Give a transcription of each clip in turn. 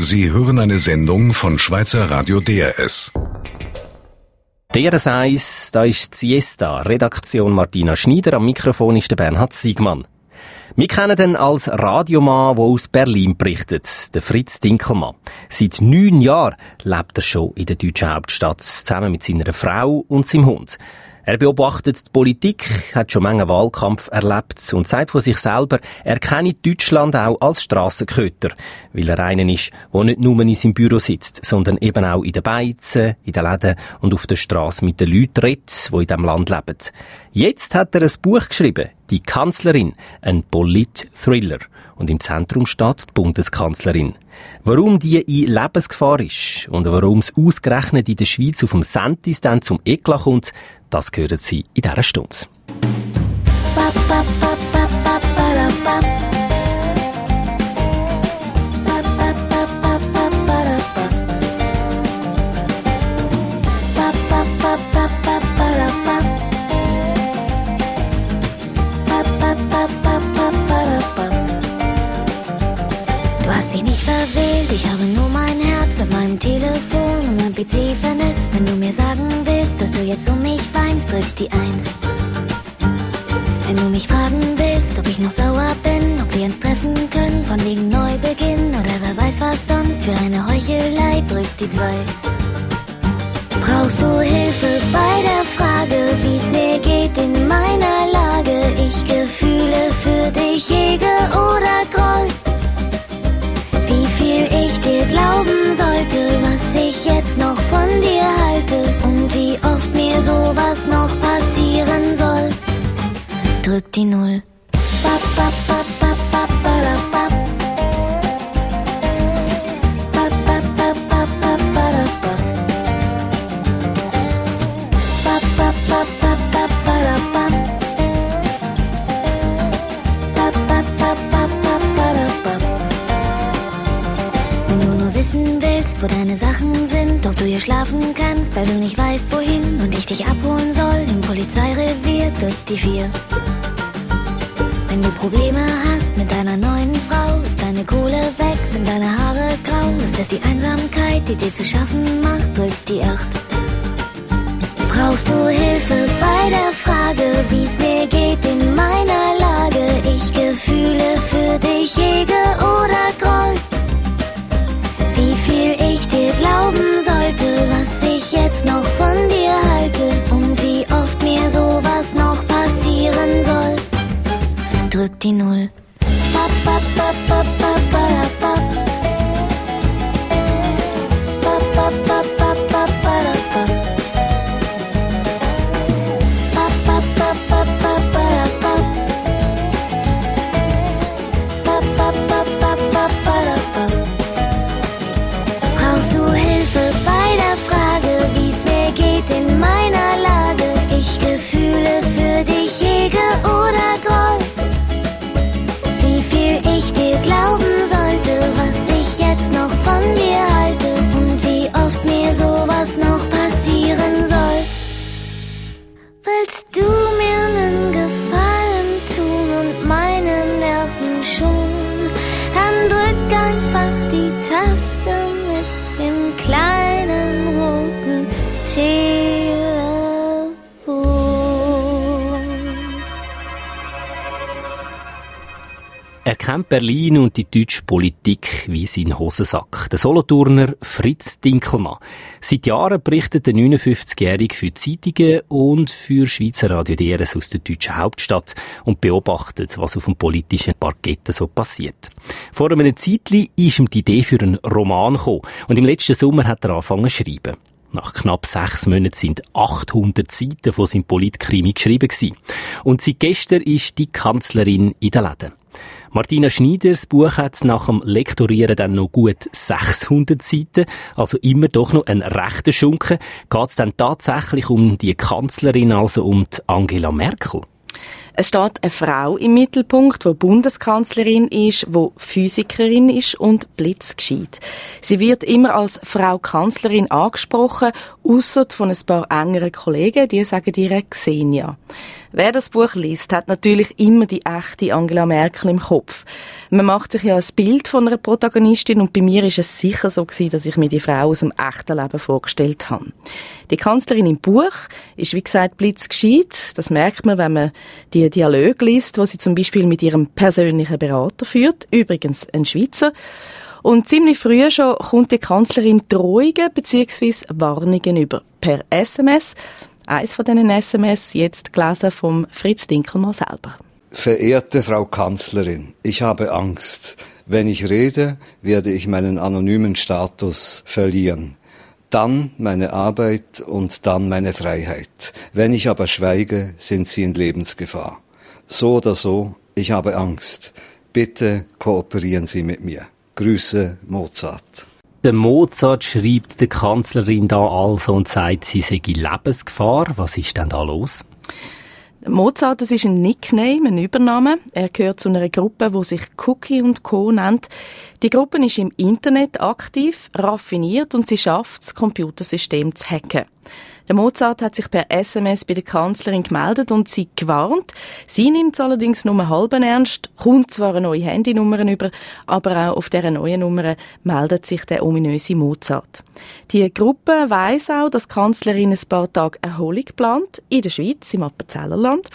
Sie hören eine Sendung von Schweizer Radio DRS. DRS 1, da ist Siesta, Redaktion Martina Schneider, am Mikrofon ist der Bernhard Siegmann. Wir kennen den als Radiomann, der aus Berlin berichtet, der Fritz Dinkelmann. Seit neun Jahren lebt er schon in der deutschen Hauptstadt, zusammen mit seiner Frau und seinem Hund. Er beobachtet die Politik, hat schon Menge Wahlkampf erlebt und sagt von sich selber, er kenne Deutschland auch als Strassenköter, weil er einen ist, der nicht nur in seinem Büro sitzt, sondern eben auch in den Beizen, in den Läden und auf der Straße mit den Leuten redet, die in diesem Land leben. Jetzt hat er ein Buch geschrieben, Die Kanzlerin, ein Polit-Thriller. Und im Zentrum steht die Bundeskanzlerin. Warum die in Lebensgefahr ist und warum es ausgerechnet in der Schweiz auf dem Sentis dann zum Eklat kommt, das hören Sie in dieser Stunde. Du hast dich nicht verwählt, ich habe nur mein Herz mit meinem Telefon und meinem PC vernetzt. Wenn du mir sagen willst, dass du jetzt um mich weinst, drück die Eins. Wenn du mich fragen willst, ob ich noch sauer bin, ob wir uns treffen können, von wegen Neubeginn oder wer weiß was sonst für eine Heuchelei, drück die Zwei. Brauchst du Hilfe bei der Frage, wie's mir geht in meiner Lage? Ich Gefühle für dich hege oder groll. Viel ich dir glauben sollte, was ich jetzt noch von dir halte und wie oft mir sowas noch passieren soll. Drück die Null. Bap, bap, bap, wo deine Sachen sind, ob du hier schlafen kannst, weil du nicht weißt, wohin und ich dich abholen soll im Polizeirevier, drück die vier. Wenn du Probleme hast mit deiner neuen Frau, ist deine Kohle weg, sind deine Haare grau, ist es die Einsamkeit, die dir zu schaffen macht, drück die acht. Brauchst du Hilfe bei der Frage, wie's mir geht in meiner Lage? Ich Gefühle für dich hege oder groll. Ich dir glauben sollte, was ich jetzt noch von dir halte und wie oft mir sowas noch passieren soll. Drück die Null. Bap, bap, bap, Er kennt Berlin und die deutsche Politik wie sein Hosensack. Der Solothurner Fritz Dinkelmann. Seit Jahren berichtet der 59-Jährige für Zeitungen und für Schweizer Radio DRS aus der deutschen Hauptstadt und beobachtet, was auf dem politischen Parkett so passiert. Vor einem Zeitli ist ihm die Idee für einen Roman gekommen und im letzten Sommer hat er angefangen zu schreiben. Nach knapp sechs Monaten sind 800 Seiten von seinem Politkrimi geschrieben gewesen. Und seit gestern ist die Kanzlerin in den Läden. Martina Schneiders Buch hat nach dem Lektorieren dann noch gut 600 Seiten, also immer doch noch ein rechter Schunken. Geht es dann tatsächlich um die Kanzlerin, also um Angela Merkel? Es steht eine Frau im Mittelpunkt, die Bundeskanzlerin ist, die Physikerin ist und blitzgescheit. Sie wird immer als Frau Kanzlerin angesprochen, außer von ein paar engeren Kollegen, die sagen ihr Xenia. Wer das Buch liest, hat natürlich immer die echte Angela Merkel im Kopf. Man macht sich ja ein Bild von einer Protagonistin und bei mir ist es sicher so gewesen, dass ich mir die Frau aus dem echten Leben vorgestellt habe. Die Kanzlerin im Buch ist wie gesagt blitzgescheit. Das merkt man, wenn man die Dialoge liest, wo sie zum Beispiel mit ihrem persönlichen Berater führt, übrigens ein Schweizer. Und ziemlich früh schon kommt die Kanzlerin Drohungen bzw. Warnungen über per SMS. Eins von diesen SMS jetzt gelesen vom Fritz Dinkelmann selber. Verehrte Frau Kanzlerin, ich habe Angst. Wenn ich rede, werde ich meinen anonymen Status verlieren. Dann meine Arbeit und dann meine Freiheit. Wenn ich aber schweige, sind Sie in Lebensgefahr. So oder so, ich habe Angst. Bitte kooperieren Sie mit mir. Grüße Mozart. Der Mozart schreibt der Kanzlerin da also und sagt, sie sei Lebensgefahr. Was ist denn da los? Mozart, das ist ein Nickname, ein Übername. Er gehört zu einer Gruppe, die sich Cookie und Co. nennt. Die Gruppe ist im Internet aktiv, raffiniert und sie schafft das Computersystem zu hacken. Der Mozart hat sich per SMS bei der Kanzlerin gemeldet und sie gewarnt. Sie nimmt es allerdings nur halben ernst, kommt zwar eine neue Handynummer über, aber auch auf dieser neuen Nummer meldet sich der ominöse Mozart. Die Gruppe weiss auch, dass die Kanzlerin ein paar Tage Erholung plant, in der Schweiz, im Appenzellerland.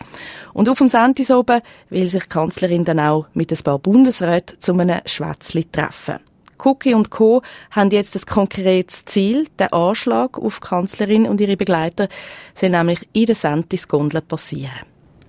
Und auf dem Sentis oben will sich die Kanzlerin dann auch mit ein paar Bundesräten zu einem Schwätzli treffen. Cookie und Co. haben jetzt das konkretes Ziel. Der Anschlag auf die Kanzlerin und ihre Begleiter soll nämlich in der Sentis-Gondel passieren.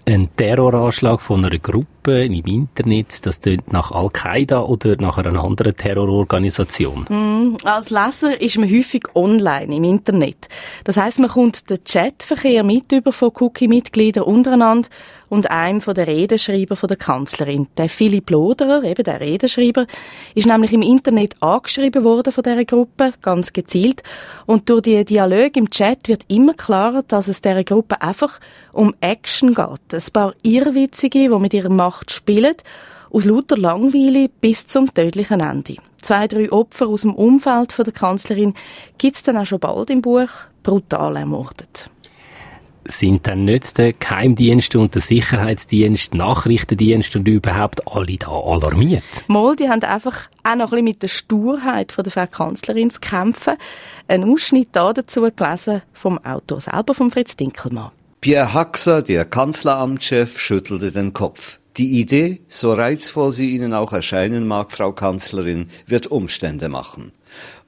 Ein Terroranschlag von einer Gruppe im Internet, das tönt nach Al-Qaida oder nach einer anderen Terrororganisation? Mm, als Leser ist man häufig online im Internet. Das heißt, man kommt den Chatverkehr mit über von Cookie-Mitgliedern untereinander und einem von der Redenschreiber von der Kanzlerin. Der Philipp Loderer, eben der Redenschreiber, ist nämlich im Internet angeschrieben worden von dieser Gruppe, ganz gezielt. Und durch die Dialoge im Chat wird immer klarer, dass es dieser Gruppe einfach um Action geht. Ein paar Irrwitzige, die mit ihrer Macht spielen, aus lauter Langweile bis zum tödlichen Ende. Zwei, drei Opfer aus dem Umfeld der Kanzlerin gibt es dann auch schon bald im Buch brutal ermordet sind dann nicht der Geheimdienst und der Sicherheitsdienst, Nachrichtendienst und überhaupt alle da alarmiert? Mal, die haben einfach auch noch ein bisschen mit der Sturheit von der Frau Kanzlerin zu kämpfen. Ein Ausschnitt da dazu gelesen vom Autor selber, von Fritz Dinkelmann. Pierre Haxer, der Kanzleramtschef, schüttelte den Kopf. Die Idee, so reizvoll sie Ihnen auch erscheinen mag, Frau Kanzlerin, wird Umstände machen.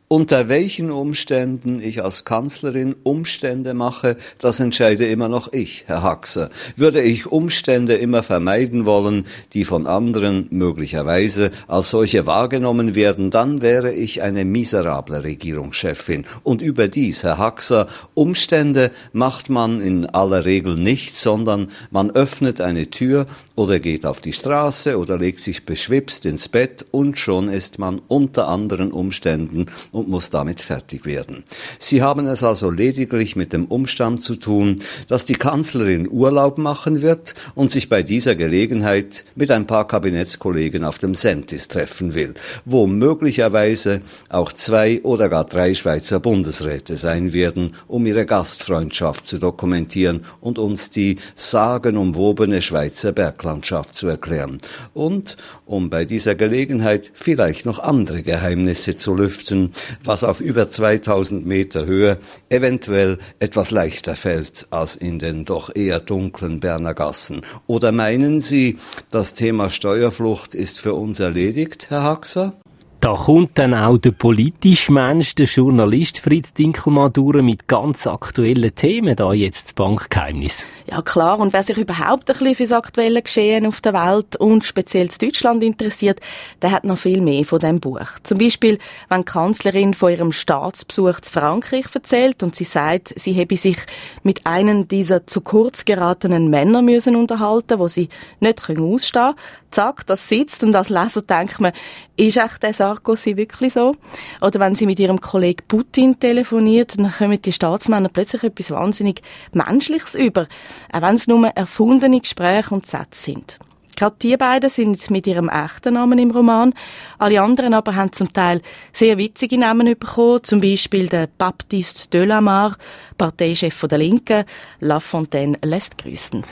Unter welchen Umständen ich als Kanzlerin Umstände mache, das entscheide immer noch ich, Herr Haxer. Würde ich Umstände immer vermeiden wollen, die von anderen möglicherweise als solche wahrgenommen werden, dann wäre ich eine miserable Regierungschefin. Und überdies, Herr Haxer, Umstände macht man in aller Regel nicht, sondern man öffnet eine Tür oder geht auf die Straße oder legt sich beschwipst ins Bett und schon ist man unter anderen Umständen und muss damit fertig werden. Sie haben es also lediglich mit dem Umstand zu tun, dass die Kanzlerin Urlaub machen wird und sich bei dieser Gelegenheit mit ein paar Kabinettskollegen auf dem Sentis treffen will, wo möglicherweise auch zwei oder gar drei Schweizer Bundesräte sein werden, um ihre Gastfreundschaft zu dokumentieren und uns die sagenumwobene Schweizer Berglandschaft zu erklären und um bei dieser Gelegenheit vielleicht noch andere Geheimnisse zu lüften, was auf über 2000 Meter Höhe eventuell etwas leichter fällt als in den doch eher dunklen Berner Gassen. Oder meinen Sie, das Thema Steuerflucht ist für uns erledigt, Herr Haxer? Da kommt dann auch der politische Mensch, der Journalist Fritz Dinkelmann durch mit ganz aktuellen Themen, da jetzt das Bankgeheimnis. Ja klar, und wer sich überhaupt ein bisschen für das aktuelle Geschehen auf der Welt und speziell zu Deutschland interessiert, der hat noch viel mehr von dem Buch. Zum Beispiel, wenn die Kanzlerin von ihrem Staatsbesuch zu Frankreich erzählt und sie sagt, sie habe sich mit einem dieser zu kurz geratenen Männer müssen unterhalten, wo sie nicht ausstehen können. Zack, das sitzt und als Leser denkt man, ist echt der Sarkozy wirklich so. Oder wenn sie mit ihrem Kollegen Putin telefoniert, dann kommen die Staatsmänner plötzlich etwas wahnsinnig Menschliches über, auch wenn es nur erfundene Gespräche und Sätze sind. Gerade die beiden sind mit ihrem echten Namen im Roman. Alle anderen aber haben zum Teil sehr witzige Namen bekommen. Zum Beispiel der Baptiste Delamar, Parteichef der Linken. La Fontaine lässt grüßen.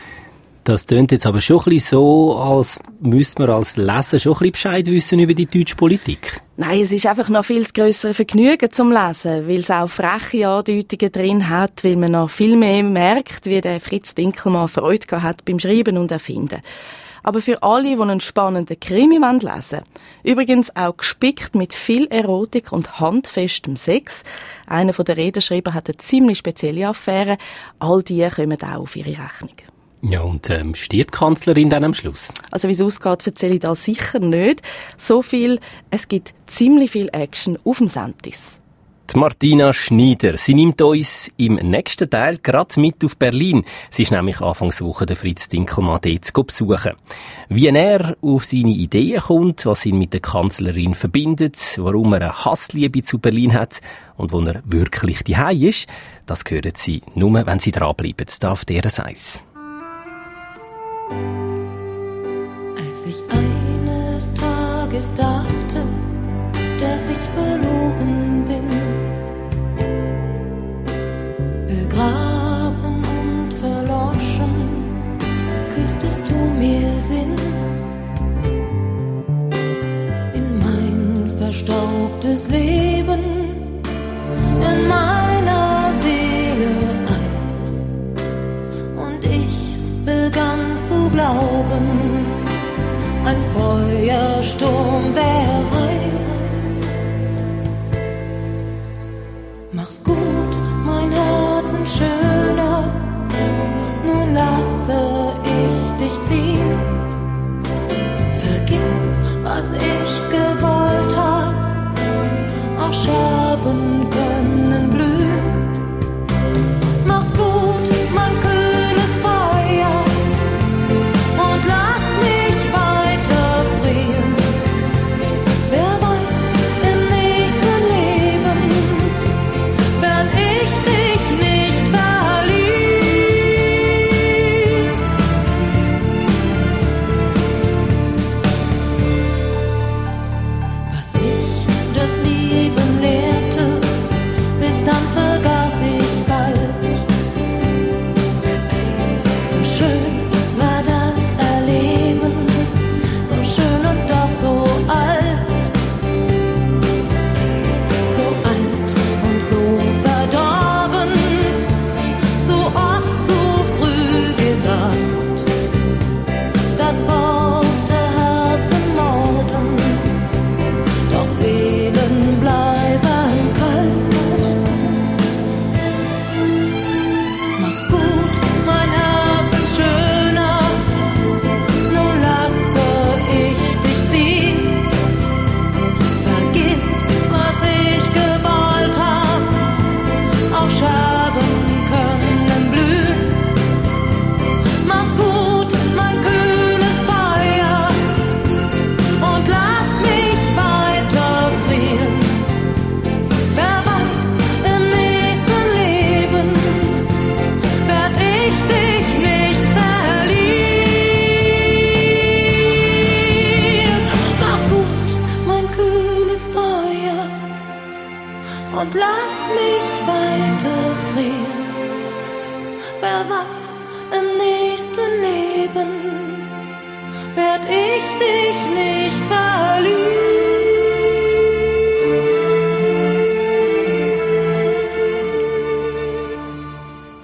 Das tönt jetzt aber schon ein bisschen so, als müsste man als Leser schon ein bisschen Bescheid wissen über die deutsche Politik. Nein, es ist einfach noch viel größere Vergnügen zum Lesen, weil es auch freche Andeutungen drin hat, weil man noch viel mehr merkt, wie der Fritz Dinkelmann Freude hat beim Schreiben und Erfinden aber für alle, die einen spannenden Krimi lesen. Übrigens auch gespickt mit viel Erotik und handfestem Sex. Einer der Redenschreiber hat eine ziemlich spezielle Affäre. All die kommen auch auf ihre Rechnung. Ja, und ähm, stirbt die Kanzlerin dann am Schluss? Also wie es ausgeht, erzähle ich da sicher nicht. So viel, es gibt ziemlich viel Action auf dem Sentis. Die Martina Schneider. Sie nimmt uns im nächsten Teil gerade mit auf Berlin. Sie ist nämlich Anfangswoche der Fritz Dinkelmann dort zu besuchen. Wie er auf seine Ideen kommt, was ihn mit der Kanzlerin verbindet, warum er eine Hassliebe zu Berlin hat und wo er wirklich die ist, das hören Sie nur, wenn Sie dranbleiben. Da auf dieser Seite. Als ich eines Tages dachte, dass ich verloren bin, begraben und verloschen, küsstest du mir Sinn. In mein verstaubtes Leben, glauben, ein Feuersturm wäre heiß. Mach's gut, mein Herzen schöner, nun lasse ich dich ziehen. Vergiss, was ich gewollt hab, auch Scherben können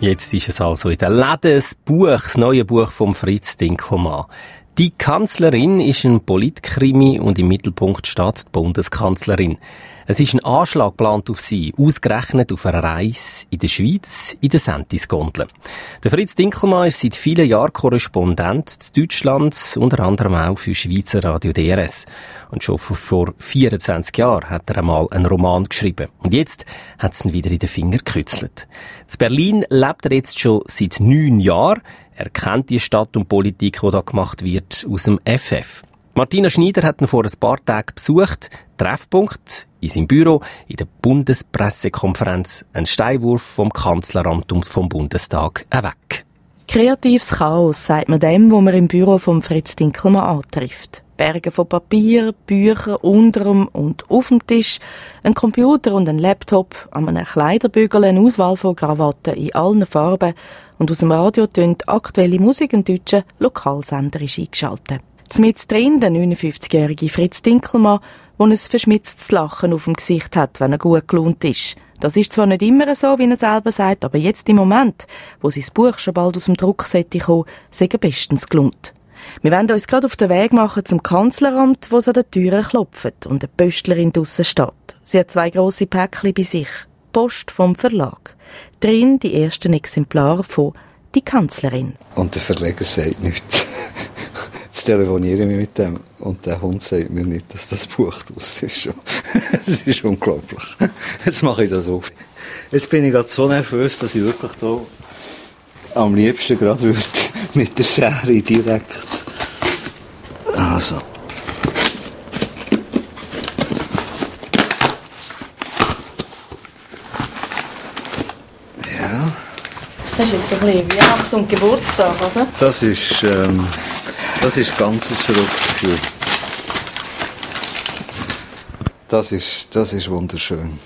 Jetzt ist es also in der Läden das Buch, das neue Buch vom Fritz Dinkelmann. Die Kanzlerin ist ein Politkrimi und im Mittelpunkt steht die Bundeskanzlerin. Es ist ein Anschlag geplant auf sie, ausgerechnet auf einer Reise in der Schweiz, in der Sentis-Gondel. Der Fritz Dinkelmann ist seit vielen Jahren Korrespondent zu Deutschland, unter anderem auch für Schweizer Radio DRS. Und schon vor 24 Jahren hat er einmal einen Roman geschrieben. Und jetzt hat es ihn wieder in den Finger gekützelt. In Berlin lebt er jetzt schon seit neun Jahren. Er kennt die Stadt und Politik, die da gemacht wird, aus dem FF. Martina Schneider hat ihn vor ein paar Tagen besucht. Treffpunkt in seinem Büro in der Bundespressekonferenz. Ein Steinwurf vom Kanzleramt und vom Bundestag weg. Kreatives Chaos, sagt man dem, wo man im Büro von Fritz Dinkelmann antrifft. Berge von Papier, Bücher unterm und auf dem Tisch, ein Computer und ein Laptop, an einem Kleiderbügel eine Auswahl von Krawatten in allen Farben und aus dem Radio tönt aktuelle Musik ein deutscher Lokalsender ist eingeschaltet. Mit drin der 59-jährige Fritz Dinkelmann, der ein verschmitztes Lachen auf dem Gesicht hat, wenn er gut gelohnt ist. Das ist zwar nicht immer so, wie er selber sagt, aber jetzt im Moment, wo sein Buch schon bald aus dem Druck sollte kommen, sei er bestens gelohnt. Wir werden uns gerade auf den Weg machen zum Kanzleramt, wo sie an der Tür klopft und eine Pöstlerin draussen steht. Sie hat zwei grosse Päckchen bei sich. Post vom Verlag. Drin die ersten Exemplare von Die Kanzlerin. Und der Verleger sagt nichts. Jetzt telefoniere ich mit dem und der Hund sagt mir nicht, dass das Buch draus ist. Es ist unglaublich. Jetzt mache ich das auf. Jetzt bin ich gerade so nervös, dass ich wirklich da am liebsten gerade würde mit der Schere direkt. Also. Ja, Das ist jetzt ein bisschen Weihnachten und Geburtstag, oder? das ist, ähm, das ist ganz ein verrücktes Gefühl. Das ist, das ist wunderschön.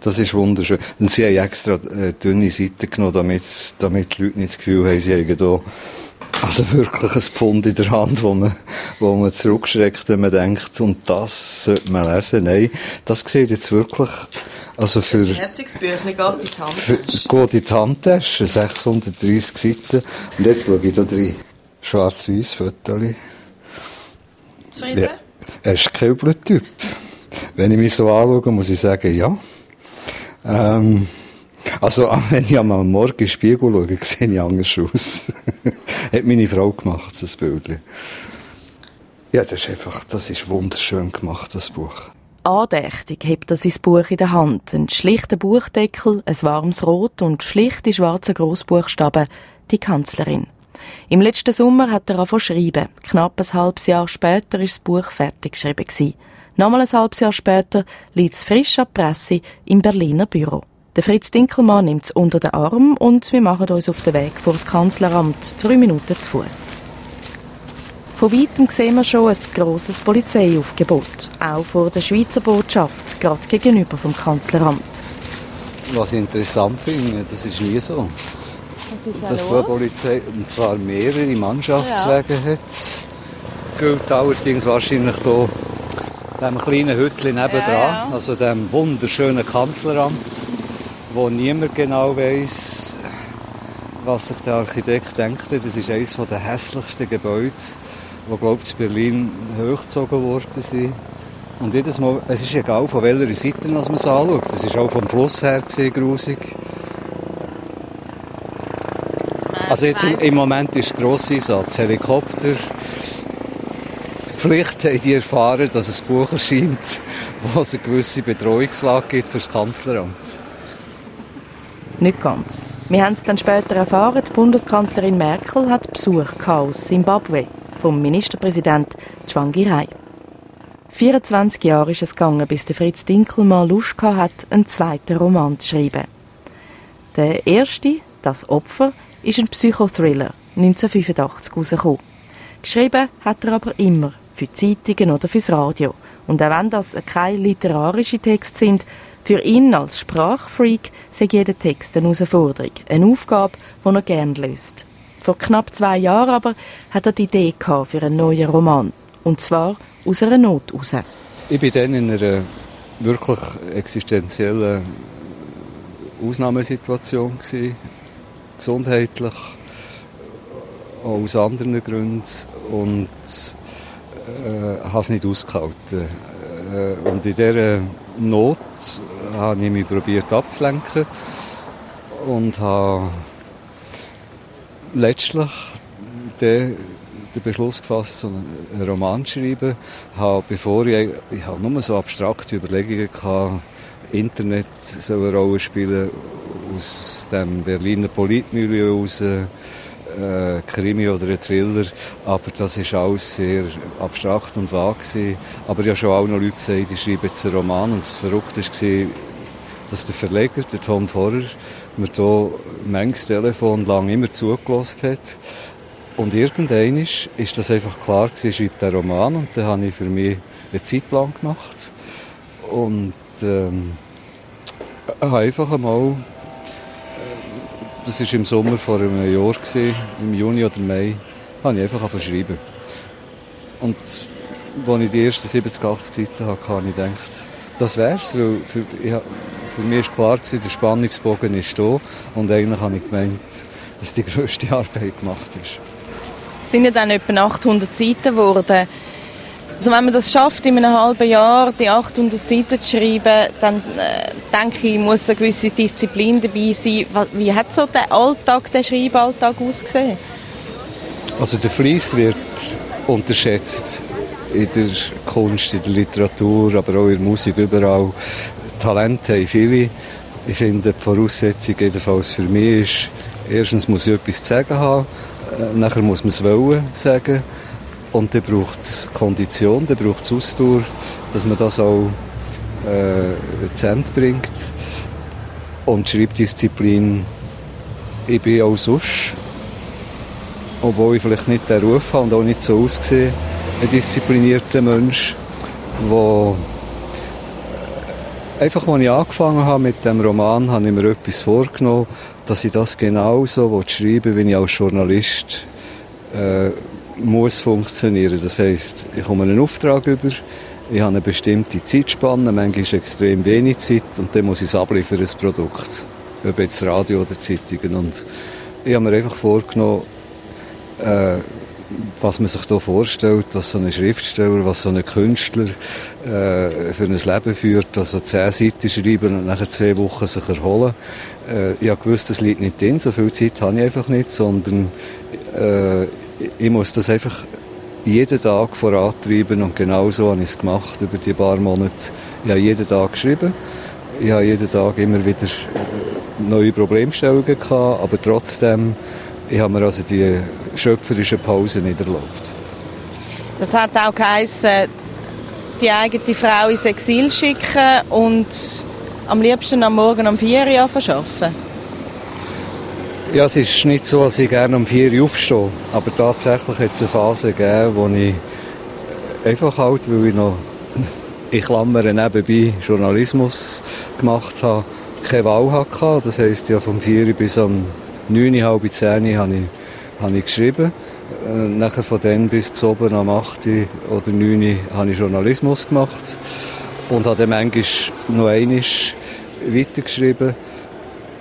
Das ist wunderschön. Und sie haben extra äh, dünne Seiten genommen, damit, damit die Leute nicht das Gefühl haben, sie haben da also wirklich ein Pfund in der Hand, wo man, wo man zurückschreckt, wenn man denkt, und das sollte man lesen. Nein, das sieht jetzt wirklich, also für, Herzungsbüchlein geht in die Hand. für geht in die Handtasche, 630 Seiten. Und jetzt schaue ich da rein. Schwarz-Weiß Fotos. Zufrieden? Ja, er ist kein Typ. Wenn ich mich so anschaue, muss ich sagen, ja. Ähm, also, wenn ich am Morgen in den Spiegel schaue, sehe ich anders aus. Hat meine Frau gemacht, das Bild. Ja, das ist einfach, das ist wunderschön gemacht, das Buch. Andächtig hebt er sein Buch in der Hand. Ein schlichter Buchdeckel, ein warmes Rot und schlichte schwarze Großbuchstaben, die Kanzlerin. Im letzten Sommer hat er angefangen schreiben. Knapp ein halbes Jahr später ist das Buch fertig geschrieben. Nochmal ein halbes Jahr später liegt es frisch an die Presse im Berliner Büro. Der Fritz Dinkelmann nimmt es unter den Arm und wir machen uns auf den Weg vor das Kanzleramt, drei Minuten zu Fuß. Von weitem sehen wir schon ein grosses Polizeiaufgebot, auch vor der Schweizer Botschaft, gerade gegenüber vom Kanzleramt. Was ich interessant finde, das ist nie so. Dass die Polizei, und zwar mehrere Mannschaftswege hat. Gilt allerdings wahrscheinlich hier dem kleinen Hütchen nebendran, also dem wunderschönen Kanzleramt, wo niemand genau weiß, was sich der Architekt denkt. Das ist eines der hässlichsten Gebäude, glaube ich, in Berlin hochgezogen worden sind. Und jedes Mal, es ist egal, von welcher Seite man es anschaut. Es war auch vom Fluss her gesehen, grusig. Also jetzt im, im Moment ist Grosseinsatz, Helikopter. Vielleicht haben die erfahren, dass es ein Buch erscheint, wo es eine gewisse Bedrohungslage gibt für das Kanzleramt. Nicht ganz. Wir haben es dann später erfahren, die Bundeskanzlerin Merkel hat Besuch gehabt aus Zimbabwe vom Ministerpräsident Tsvangirai. 24 Jahre ist es gegangen, bis der Fritz Dinkelmann Lust gehabt hat, einen zweiten Roman zu schreiben. Der erste, Das Opfer, ist ein Psychothriller, 1985 rausgekommen. Geschrieben hat er aber immer, für Zeitungen oder fürs Radio. Und auch wenn das keine literarischen Texte sind, für ihn als Sprachfreak sei jeder Text eine Herausforderung, eine Aufgabe, die er gerne löst. Vor knapp zwei Jahren aber hat er die Idee gehabt für einen neuen Roman. Und zwar aus einer Not heraus. Ich war dann in einer wirklich existenziellen Ausnahmesituation. Gesundheitlich, auch aus anderen Gründen. Und äh, habe es nicht ausgehalten. Äh, und in dieser Not habe ich mich probiert abzulenken und habe letztlich den, den Beschluss gefasst, einen Roman zu schreiben. Habe, bevor ich, ich habe nur so abstrakte Überlegungen gehabt, Internet soll eine Rolle spielen, aus dem Berliner Politmilieu heraus, äh, Krimi oder ein Thriller, aber das ist alles sehr abstrakt und vage. Aber ich schon auch noch Leute gesagt, die schreiben jetzt einen Roman und das Verrückte war, dass der Verleger, der Tom Vorer, mir hier manches Telefon lang immer zugelassen hat. Und irgendwann ist, ist das einfach klar gewesen, ich schreibe den Roman und dann habe ich für mich einen Zeitplan gemacht. Und ähm, habe einfach einmal, das war im Sommer vor einem Jahr, gewesen, im Juni oder Mai, habe ich einfach schreiben. Und als ich die ersten 70, 80 Seiten hatte, habe ich gedacht, das wär's, weil für, ich, für mich war klar, gewesen, der Spannungsbogen ist da und eigentlich habe ich gemeint, dass die grösste Arbeit gemacht ist. Es sind ja dann etwa 800 Seiten geworden. Also wenn man das schafft, in einem halben Jahr die 800 Seiten zu schreiben, dann äh, denke ich, muss eine gewisse Disziplin dabei sein. Wie hat so der Alltag, der Schreiballtag ausgesehen? Also der Fleiss wird unterschätzt in der Kunst, in der Literatur, aber auch in der Musik, überall. Talente haben viele. Ich finde, die Voraussetzung jedenfalls für mich ist, erstens muss ich etwas zu sagen haben, äh, nachher muss man es wollen sagen und dann braucht es Kondition, dann braucht es Ausdauer, dass man das auch äh, zu Ende bringt. Und Schreibdisziplin, ich bin auch sonst, obwohl ich vielleicht nicht den Ruf habe und auch nicht so aussehe, ein disziplinierter Mensch, der einfach, als ich angefangen habe mit dem Roman, habe ich mir etwas vorgenommen, dass ich das genauso schreiben will, wie ich als Journalist äh, muss funktionieren. Das heisst, ich komme einen Auftrag über, ich habe eine bestimmte Zeitspanne, manchmal extrem wenig Zeit und dann muss ich es abliefern, das Produkt. Ob jetzt Radio oder Zeitungen. Und ich habe mir einfach vorgenommen, äh, was man sich hier vorstellt, was so ein Schriftsteller, was so ein Künstler äh, für ein Leben führt, also zehn Seiten schreiben und nachher zwei Wochen sich erholen. Äh, ich gewusst, das liegt nicht drin, so viel Zeit habe ich einfach nicht, sondern äh, ich muss das einfach jeden Tag vorantreiben und genau so habe ich es gemacht über die paar Monate. Ich habe jeden Tag geschrieben, ich habe jeden Tag immer wieder äh, neue Problemstellungen gehabt, aber trotzdem ich habe mir also die schöpferische Pause nicht erlaubt. Das hat auch geheißen, die eigene Frau ins Exil schicken und am liebsten am Morgen um 4 Uhr arbeiten. Ja, es ist nicht so, dass ich gerne um 4 Uhr aufstehe. Aber tatsächlich hat es eine Phase gegeben, wo ich einfach halt, weil ich noch in Klammern nebenbei Journalismus gemacht habe, keine Wahl hatte. Das heisst, ja, vom 4 Uhr bis um 9, halb 10 habe ich, habe ich geschrieben. Äh, nachher von dann bis zu oben am 8 oder 9 habe ich Journalismus gemacht. Und habe dann manchmal noch einmal weitergeschrieben.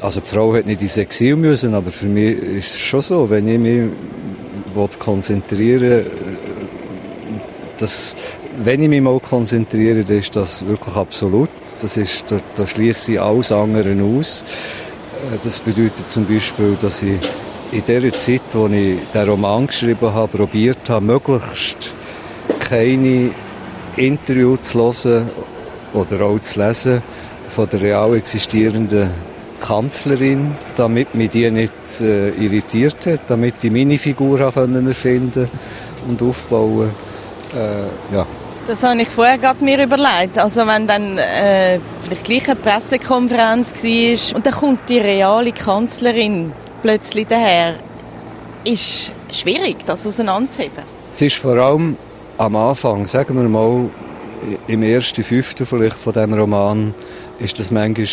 Also die Frau hat nicht ins Exil müssen, aber für mich ist es schon so, wenn ich mich konzentrieren will, dass, wenn ich mich mal konzentriere, dann ist das wirklich absolut. Das ist, da, da schließe ich alles andere aus. Äh, das bedeutet zum Beispiel, dass ich in der Zeit, wo ich den Roman geschrieben habe, probiert habe, möglichst keine Interviews zu hören oder auch zu lesen von der real existierenden Kanzlerin, damit mich die nicht äh, irritiert hat, damit ich meine Figur erfinden und aufbauen äh, ja. Das habe ich vorher gerade mir überlegt. Also wenn dann äh, vielleicht gleich eine Pressekonferenz war und dann kommt die reale Kanzlerin plötzlich daher, ist schwierig, das auseinanderzuheben. Es ist vor allem am Anfang, sagen wir mal, im ersten Fünften vielleicht von diesem Roman, ist das manchmal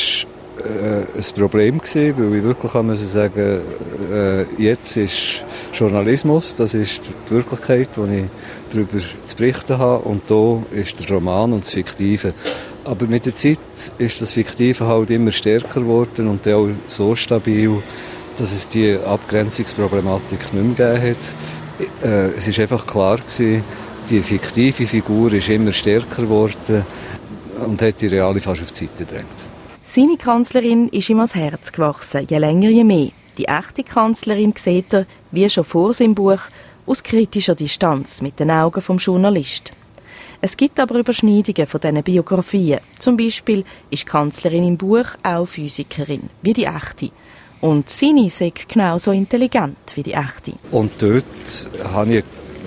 äh, ein Problem gewesen, weil ich wirklich kann müssen sagen, äh, jetzt ist Journalismus, das ist die Wirklichkeit, die ich darüber zu berichten habe und da ist der Roman und das Fiktive. Aber mit der Zeit ist das Fiktive halt immer stärker geworden und auch so stabil, dass es die Abgrenzungsproblematik nicht mehr gegeben hat. Äh, es ist einfach klar gewesen, die fiktive Figur ist immer stärker geworden und hat die reale fast auf die Seite gedrängt. Seine Kanzlerin ist ihm ans Herz gewachsen, je länger, je mehr. Die echte Kanzlerin sieht er, wie schon vor seinem Buch, aus kritischer Distanz mit den Augen vom Journalist. Es gibt aber Überschneidungen von diesen Biografien. Zum Beispiel ist die Kanzlerin im Buch auch Physikerin, wie die echte. und seine sei genauso intelligent wie die echte. Und dort habe ich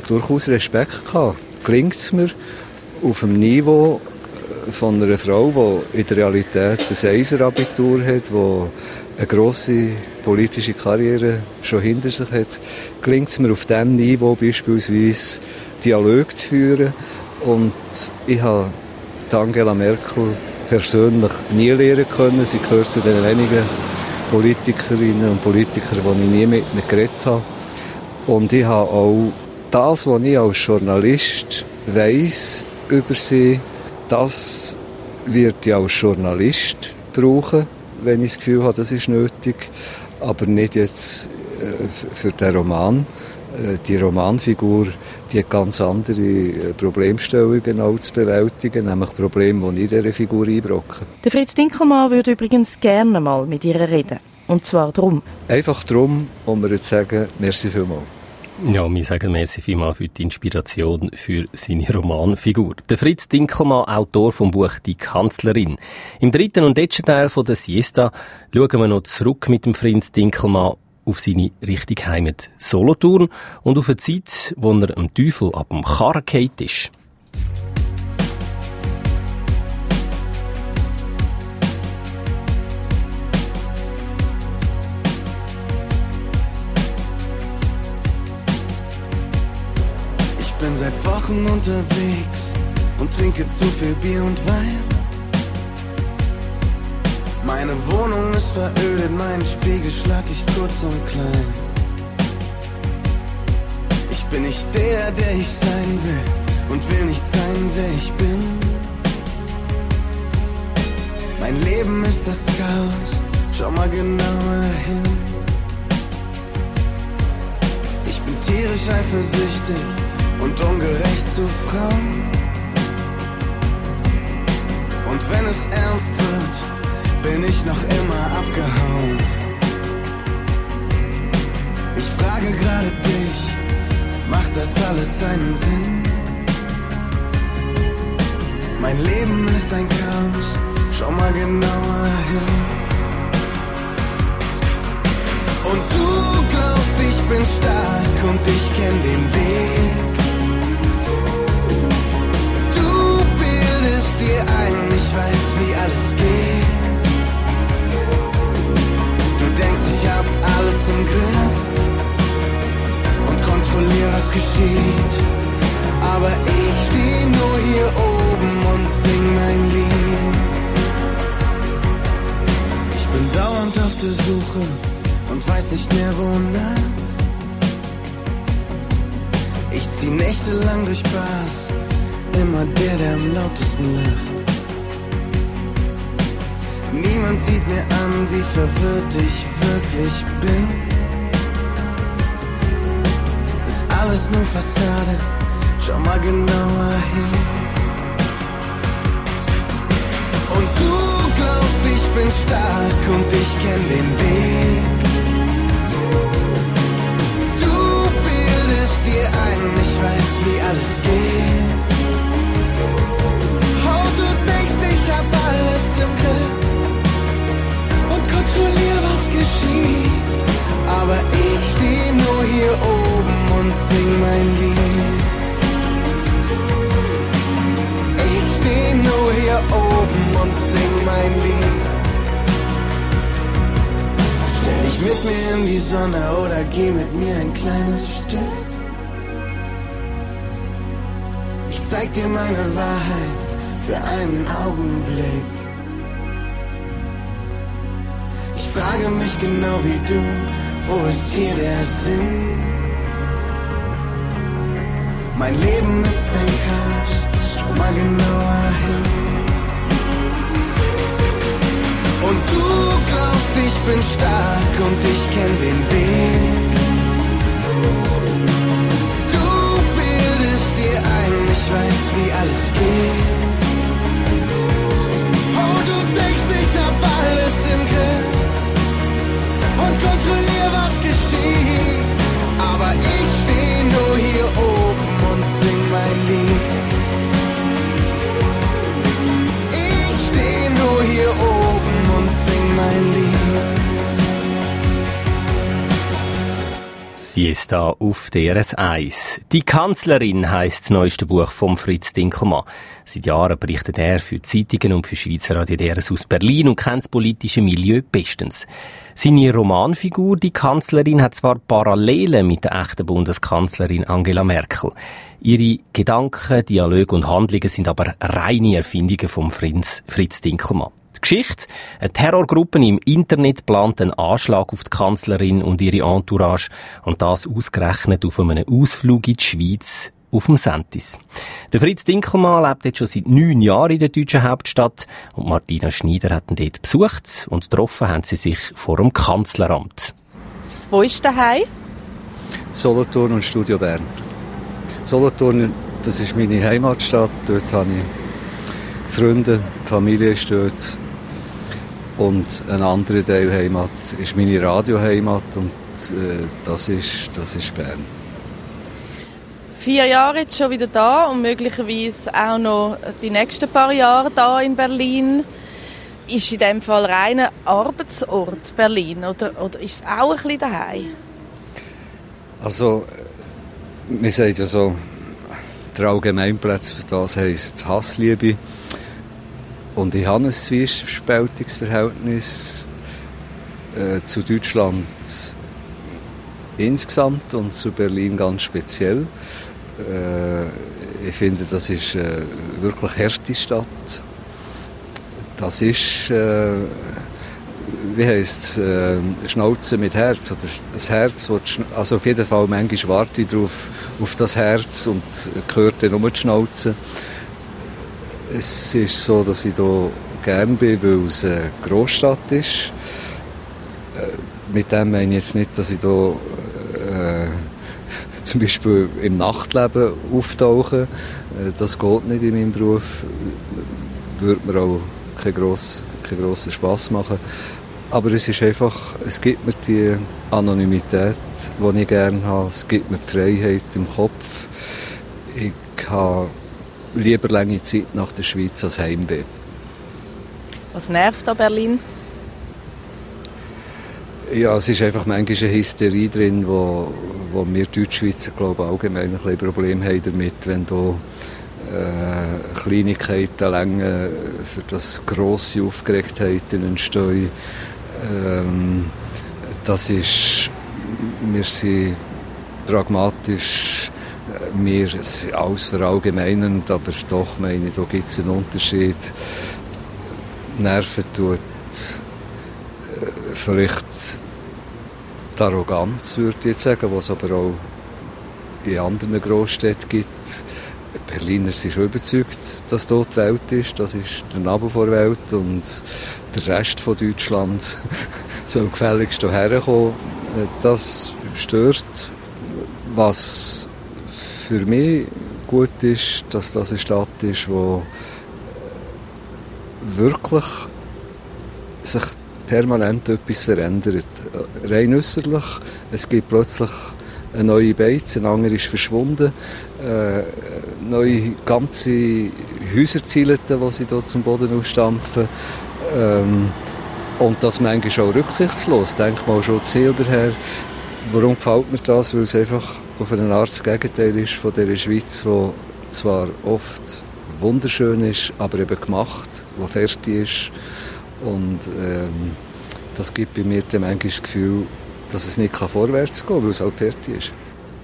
durchaus Respekt gehabt. Gelingt es mir auf dem Niveau von einer Frau, die in der Realität ein Eiser-Abitur hat, die eine grosse politische Karriere schon hinter sich hat, gelingt es mir auf diesem Niveau beispielsweise Dialog zu führen. Und ich habe Angela Merkel persönlich nie lernen können. Sie gehört zu den wenigen Politikerinnen und Politikern, die ich nie mit ihnen geredet habe. Und ich habe auch das, was ich als Journalist weiss über sie, das wird ich als Journalist brauchen, wenn ich das Gefühl habe, das ist nötig, aber nicht jetzt äh, für den Roman. Äh, die Romanfigur die hat ganz andere äh, Problemstellungen auch zu bewältigen, nämlich Probleme, die ich dieser Figur einbrocken. Der Fritz Dinkelmann würde übrigens gerne mal mit ihr reden. Und zwar darum. Einfach darum, um mir zu sagen, merci vielmals. Ja, wir sagen merci vielmals für die Inspiration für seine Romanfigur. Der Fritz Dinkelmann, Autor vom Buch Die Kanzlerin. Im dritten und letzten Teil von der Siesta schauen wir noch zurück mit dem Fritz Dinkelmann auf seine richtige Heimat Solothurn und auf eine Zeit, wo er am Teufel ab dem Karren ist. Bin seit Wochen unterwegs und trinke zu viel Bier und Wein. Meine Wohnung ist verödet, meinen Spiegel schlag ich kurz und klein. Ich bin nicht der, der ich sein will und will nicht sein, wer ich bin. Mein Leben ist das Chaos, schau mal genauer hin. Ich bin tierisch eifersüchtig und ungerecht zu Frauen. Und wenn es ernst wird, bin ich noch immer abgehauen. Ich frage gerade dich, macht das alles seinen Sinn? Mein Leben ist ein Chaos, schau mal genauer hin. Und du glaubst, ich bin stark und ich kenn den Weg. Bildest dir ein, ich weiß, wie alles geht. Du denkst, ich hab alles im Griff und kontrollier, was geschieht. Aber ich steh nur hier oben und sing mein Lied. Ich bin dauernd auf der Suche und weiß nicht mehr wonach. Ich zieh nächtelang durch Bars, immer der, der am lautesten lacht. Niemand sieht mir an, wie verwirrt ich wirklich bin. Ist alles nur Fassade, schau mal genauer hin. Und du glaubst, ich bin stark und ich kenn den Weg. Du bildest dir ein, ich weiß, wie alles geht. Hab alles im Griff und kontrollier, was geschieht. Aber ich steh nur hier oben und sing mein Lied. Ich steh nur hier oben und sing mein Lied. Stell dich mit mir in die Sonne oder geh mit mir ein kleines Stück. Ich zeig dir meine Wahrheit für einen Augenblick. Ich frage mich genau wie du, wo ist hier der Sinn? Mein Leben ist ein Chaos, schau mal genauer hin. Und du glaubst, ich bin stark und ich kenn den Weg. Du bildest dir ein, ich weiß, wie alles geht. Ich hab alles im Griff und kontrollier, was geschieht. Aber ich steh nur hier oben und sing mein Lied. Ich steh nur hier oben und sing mein Lied. Siesta auf DRS 1. Die Kanzlerin heisst das neueste Buch von Fritz Dinkelmann. Seit Jahren berichtet er für Zeitungen und für Schweizer Radio DRS aus Berlin und kennt das politische Milieu bestens. Seine Romanfigur, die Kanzlerin, hat zwar Parallelen mit der echten Bundeskanzlerin Angela Merkel. Ihre Gedanken, Dialoge und Handlungen sind aber reine Erfindungen von Fritz, Fritz Dinkelmann. Geschichte. Eine Terrorgruppe im Internet plant einen Anschlag auf die Kanzlerin und ihre Entourage und das ausgerechnet auf einem Ausflug in die Schweiz auf dem Sentis. Der Fritz Dinkelmann lebt jetzt schon seit neun Jahren in der deutschen Hauptstadt und Martina Schneider hat ihn dort besucht und getroffen haben sie sich vor dem Kanzleramt. Wo ist der Hai? Solothurn und Studio Bern. Solothurn, das ist meine Heimatstadt. Dort habe ich Freunde, Familie ist dort. Und ein anderer Teil Heimat ist meine Radioheimat und äh, das, ist, das ist Bern. Vier Jahre jetzt schon wieder da und möglicherweise auch noch die nächsten paar Jahre da in Berlin. Ist in dem Fall reiner Arbeitsort Berlin oder, oder ist es auch ein bisschen daheim? Also, wir sagen ja so, der Allgemeinplatz für das heisst Hassliebe. Und ich habe ein zwiespältiges Verhältnis äh, zu Deutschland insgesamt und zu Berlin ganz speziell. Äh, ich finde, das ist äh, wirklich harte Stadt. Das ist, äh, wie heisst es, äh, Schnauze mit Herz. Oder das Herz, also auf jeden Fall, manchmal warte ich drauf, auf das Herz und gehört dann nur die Schnauze. Es ist so, dass ich hier gerne bin, weil es eine Großstadt ist. Äh, mit dem meine ich jetzt nicht, dass ich hier äh, zum Beispiel im Nachtleben auftauche. Äh, das geht nicht in meinem Beruf. Würde mir auch keinen grossen, keinen grossen Spass machen. Aber es ist einfach, es gibt mir die Anonymität, die ich gerne habe. Es gibt mir die Freiheit im Kopf. Ich habe lieber lange Zeit nach der Schweiz als Heimweh. Was nervt an Berlin? Ja, es ist einfach manchmal eine Hysterie drin, wo, wo wir Deutschschweizer glaube ich, allgemein ein bisschen Probleme haben damit, wenn da äh, Kleinigkeiten länger für das grosse Aufgeregtheiten entstehen. Ähm, das ist, wir sind pragmatisch wir alles verallgemeinend, aber doch meine ich, da gibt es einen Unterschied. Nerven tut äh, vielleicht die Arroganz, würde ich jetzt sagen, was aber auch in anderen Großstädten gibt. Berliner sind schon überzeugt, dass dort die Welt ist. Das ist der Nabel der Welt und der Rest von Deutschland soll gefälligst hierher kommen. Das stört. Was für mich gut ist, dass das eine Stadt ist, die wirklich sich permanent etwas verändert. Rein äußerlich, es gibt plötzlich eine neue Beiz, eine andere ist verschwunden, äh, neue ganze Häuserziele, die sie hier zum Boden ausstampfen. Ähm, und das manchmal auch rücksichtslos. Denk mal schon zu daher. Warum gefällt mir das? Weil es einfach auf eine Art das Gegenteil ist von der Schweiz, wo zwar oft wunderschön ist, aber eben gemacht, wo fertig ist. Und ähm, das gibt bei mir dann manchmal das Gefühl, dass es nicht vorwärts gehen kann, weil es halt fertig ist.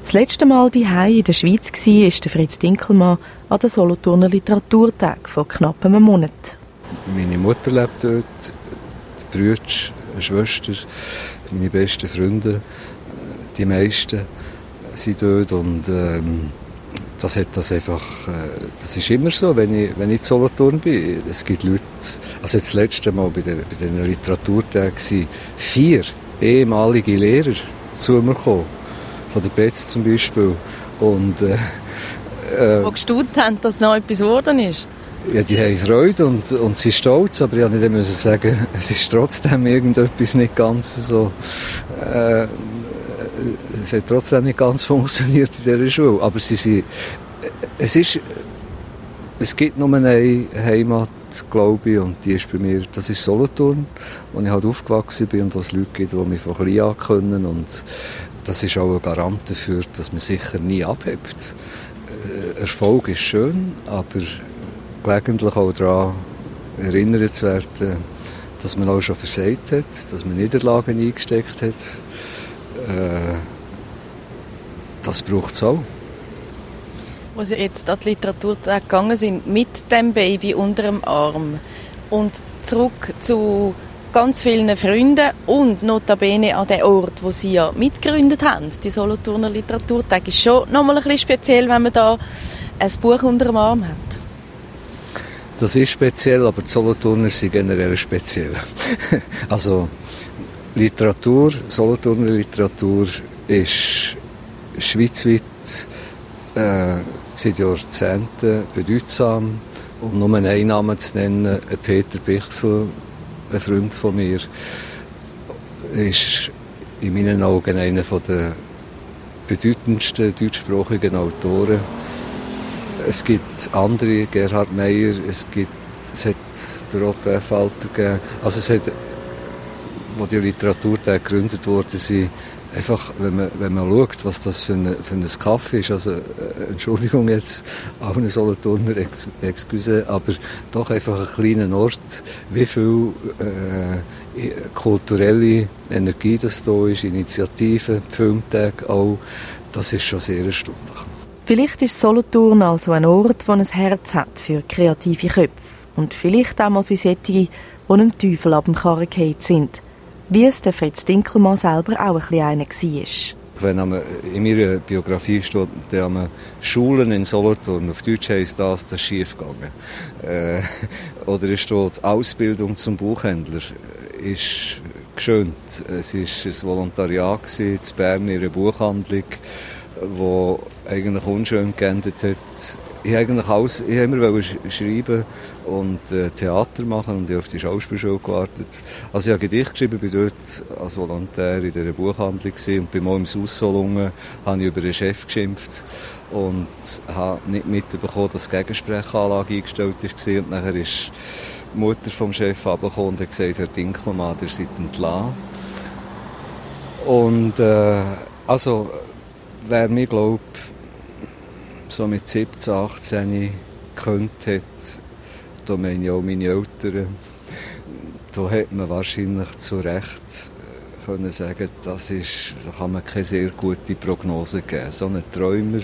Das letzte Mal die in der Schweiz war ist der Fritz Dinkelmann an der Solothurner Literaturtag vor knapp einem Monat. Meine Mutter lebt dort, die Brüder, eine Schwester, meine besten Freunde, die meisten sind dort und ähm, das hat das einfach, äh, das ist immer so, wenn ich, wenn ich in Solothurn bin. Es gibt Leute, also das letzte Mal bei den, bei den Literaturtagen vier ehemalige Lehrer zu mir gekommen, von der Betz zum Beispiel und äh, äh, die gestaunt haben, dass noch etwas geworden ist. Ja, die haben Freude und, und sind stolz, aber ich musste nicht sagen, es ist trotzdem irgendetwas nicht ganz so äh, es hat trotzdem nicht ganz funktioniert in dieser Schule. Aber sie sind, es ist, es gibt nur eine Heimat, glaube ich, und die ist bei mir, das ist Solothurn, wo ich halt aufgewachsen bin und wo es Leute gibt, die mich von klein an können und das ist auch ein Garant dafür, dass man sicher nie abhebt. Äh, Erfolg ist schön, aber gelegentlich auch daran erinnert zu werden, dass man auch schon versagt hat, dass man Niederlagen eingesteckt hat. Äh, das braucht es auch. Wo Sie jetzt an die Literaturtag gegangen sind, mit dem Baby unter dem Arm und zurück zu ganz vielen Freunden und notabene an den Ort, wo Sie ja mitgegründet haben. Die Solothurner Literaturtag ist schon nochmal ein bisschen speziell, wenn man da ein Buch unter dem Arm hat. Das ist speziell, aber die Solothurner sind generell speziell. also Literatur, Solothurner Literatur ist schweizweit äh, seit Jahrzehnten bedeutsam. Um nur einen Namen zu nennen, Peter Bichsel, ein Freund von mir, ist in meinen Augen einer der bedeutendsten deutschsprachigen Autoren. Es gibt andere, Gerhard Meyer, es, gibt, es hat den Roten Falter gegeben. Also es hat, wo die Literaturtage gegründet worden sind, einfach, wenn man, wenn man schaut, was das für, eine, für ein Kaffee ist, also äh, Entschuldigung jetzt, auch eine Solothurner Ex Excuse, aber doch einfach ein kleiner Ort, wie viel äh, kulturelle Energie das da ist, Initiativen, Filmtag auch, das ist schon sehr erstaunlich. Vielleicht ist Solothurn also ein Ort, der ein Herz hat für kreative Köpfe und vielleicht auch mal für solche, die einem Teufel ab dem Karren sind wie es der Fritz Dinkelmann selber auch ein bisschen einer war. Wenn in meiner Biografie steht, haben Schulen in Solothurn, auf Deutsch heisst das, das ist schief gegangen. Äh, oder es steht Ausbildung zum Buchhändler, ist geschönt. Es war ein Volontariat in Bern, ihre Buchhandlung, wo eigentlich unschön geendet hat ich eigentlich alles, ich immer schreiben und äh, Theater machen und ich auf die Schauspielschule gewartet. Also ich habe Gedicht geschrieben, bin dort als Volontär in dieser Buchhandlung gewesen und bei mir im Aussolungen habe ich über den Chef geschimpft und habe nicht mitbekommen, dass die Gegensprechanlage eingestellt war und nachher ist die Mutter vom Chef abgekommen und hat gesagt, Herr Dinkelmann, ihr seid entlassen. Und äh, also, wer mir glaubt, so mit 17, 18 gekannt hat, da meine ich auch meine Eltern, da hat man wahrscheinlich zu Recht können sagen, das ist, da kann man keine sehr gute Prognose geben. So ein Träumer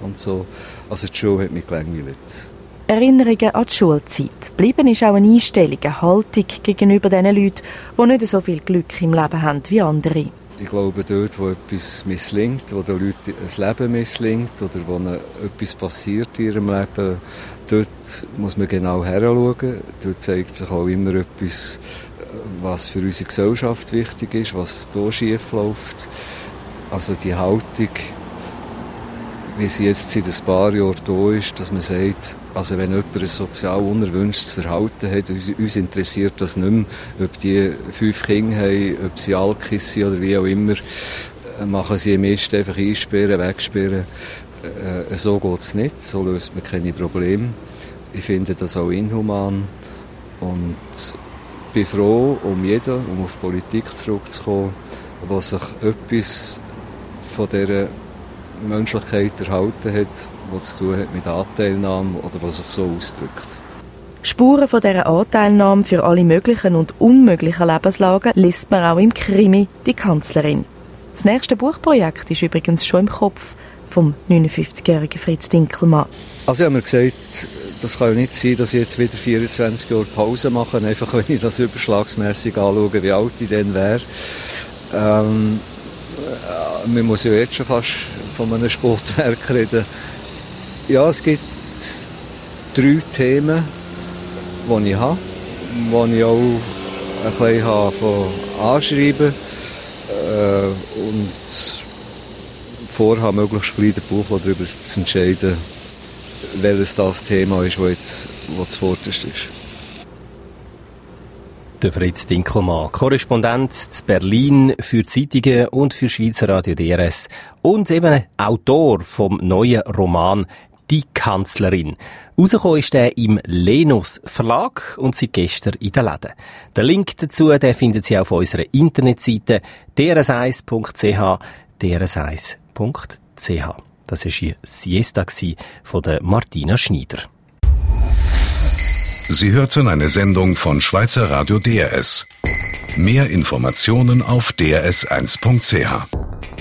und so. Also die Schule hat mich gelangweilt. Erinnerungen an die Schulzeit. Bleiben ist auch eine Einstellung, eine Haltung gegenüber den Leuten, die nicht so viel Glück im Leben haben wie andere. Ich glaube, dort, wo etwas misslingt, wo den Leuten ein Leben misslingt oder wo etwas passiert in ihrem Leben, dort muss man genau heranschauen. Dort zeigt sich auch immer etwas, was für unsere Gesellschaft wichtig ist, was hier schief läuft. Also die Haltung, wie sie jetzt seit ein paar Jahren da ist, dass man sagt, also wenn jemand ein sozial unerwünschtes Verhalten hat, uns interessiert das nicht mehr, ob die fünf Kinder haben, ob sie Alkis sind oder wie auch immer, äh, machen sie am Mist einfach einsperren, wegsperren. Äh, so geht es nicht, so löst man keine Probleme. Ich finde das auch inhuman und bin froh um jeden, um auf Politik zurückzukommen, was sich etwas von dieser Menschlichkeit erhalten hat, was zu tun hat mit Anteilnahme oder was sich so ausdrückt. Spuren von dieser Anteilnahme für alle möglichen und unmöglichen Lebenslagen liest man auch im Krimi «Die Kanzlerin». Das nächste Buchprojekt ist übrigens schon im Kopf vom 59-jährigen Fritz Dinkelmann. Also ich habe mir gesagt, das kann ja nicht sein, dass ich jetzt wieder 24 Jahre Pause mache, einfach wenn ich das überschlagsmässig anschaue, wie alt ich dann wäre. Ähm, äh, man muss ja jetzt schon fast von einem Sportwerk reden. Ja, es gibt drei Themen, die ich habe, die ich auch ein bisschen habe anschreiben äh, und vorhabe, möglichst gleich den Buch darüber zu entscheiden, welches das Thema ist, das jetzt das vorderste ist. Der Fritz Dinkelmann, Korrespondent zu Berlin für Zeitungen und für Schweizer Radio DRS und eben Autor vom neuen Roman Die Kanzlerin. Rausgekommen ist er im Lenus Verlag und seit gestern in den Läden. Den Link dazu den finden Sie auf unserer Internetseite drs1.ch drs1.ch. Das war die Siesta von Martina Schneider. Sie hörten eine Sendung von Schweizer Radio DRS. Mehr Informationen auf drs1.ch.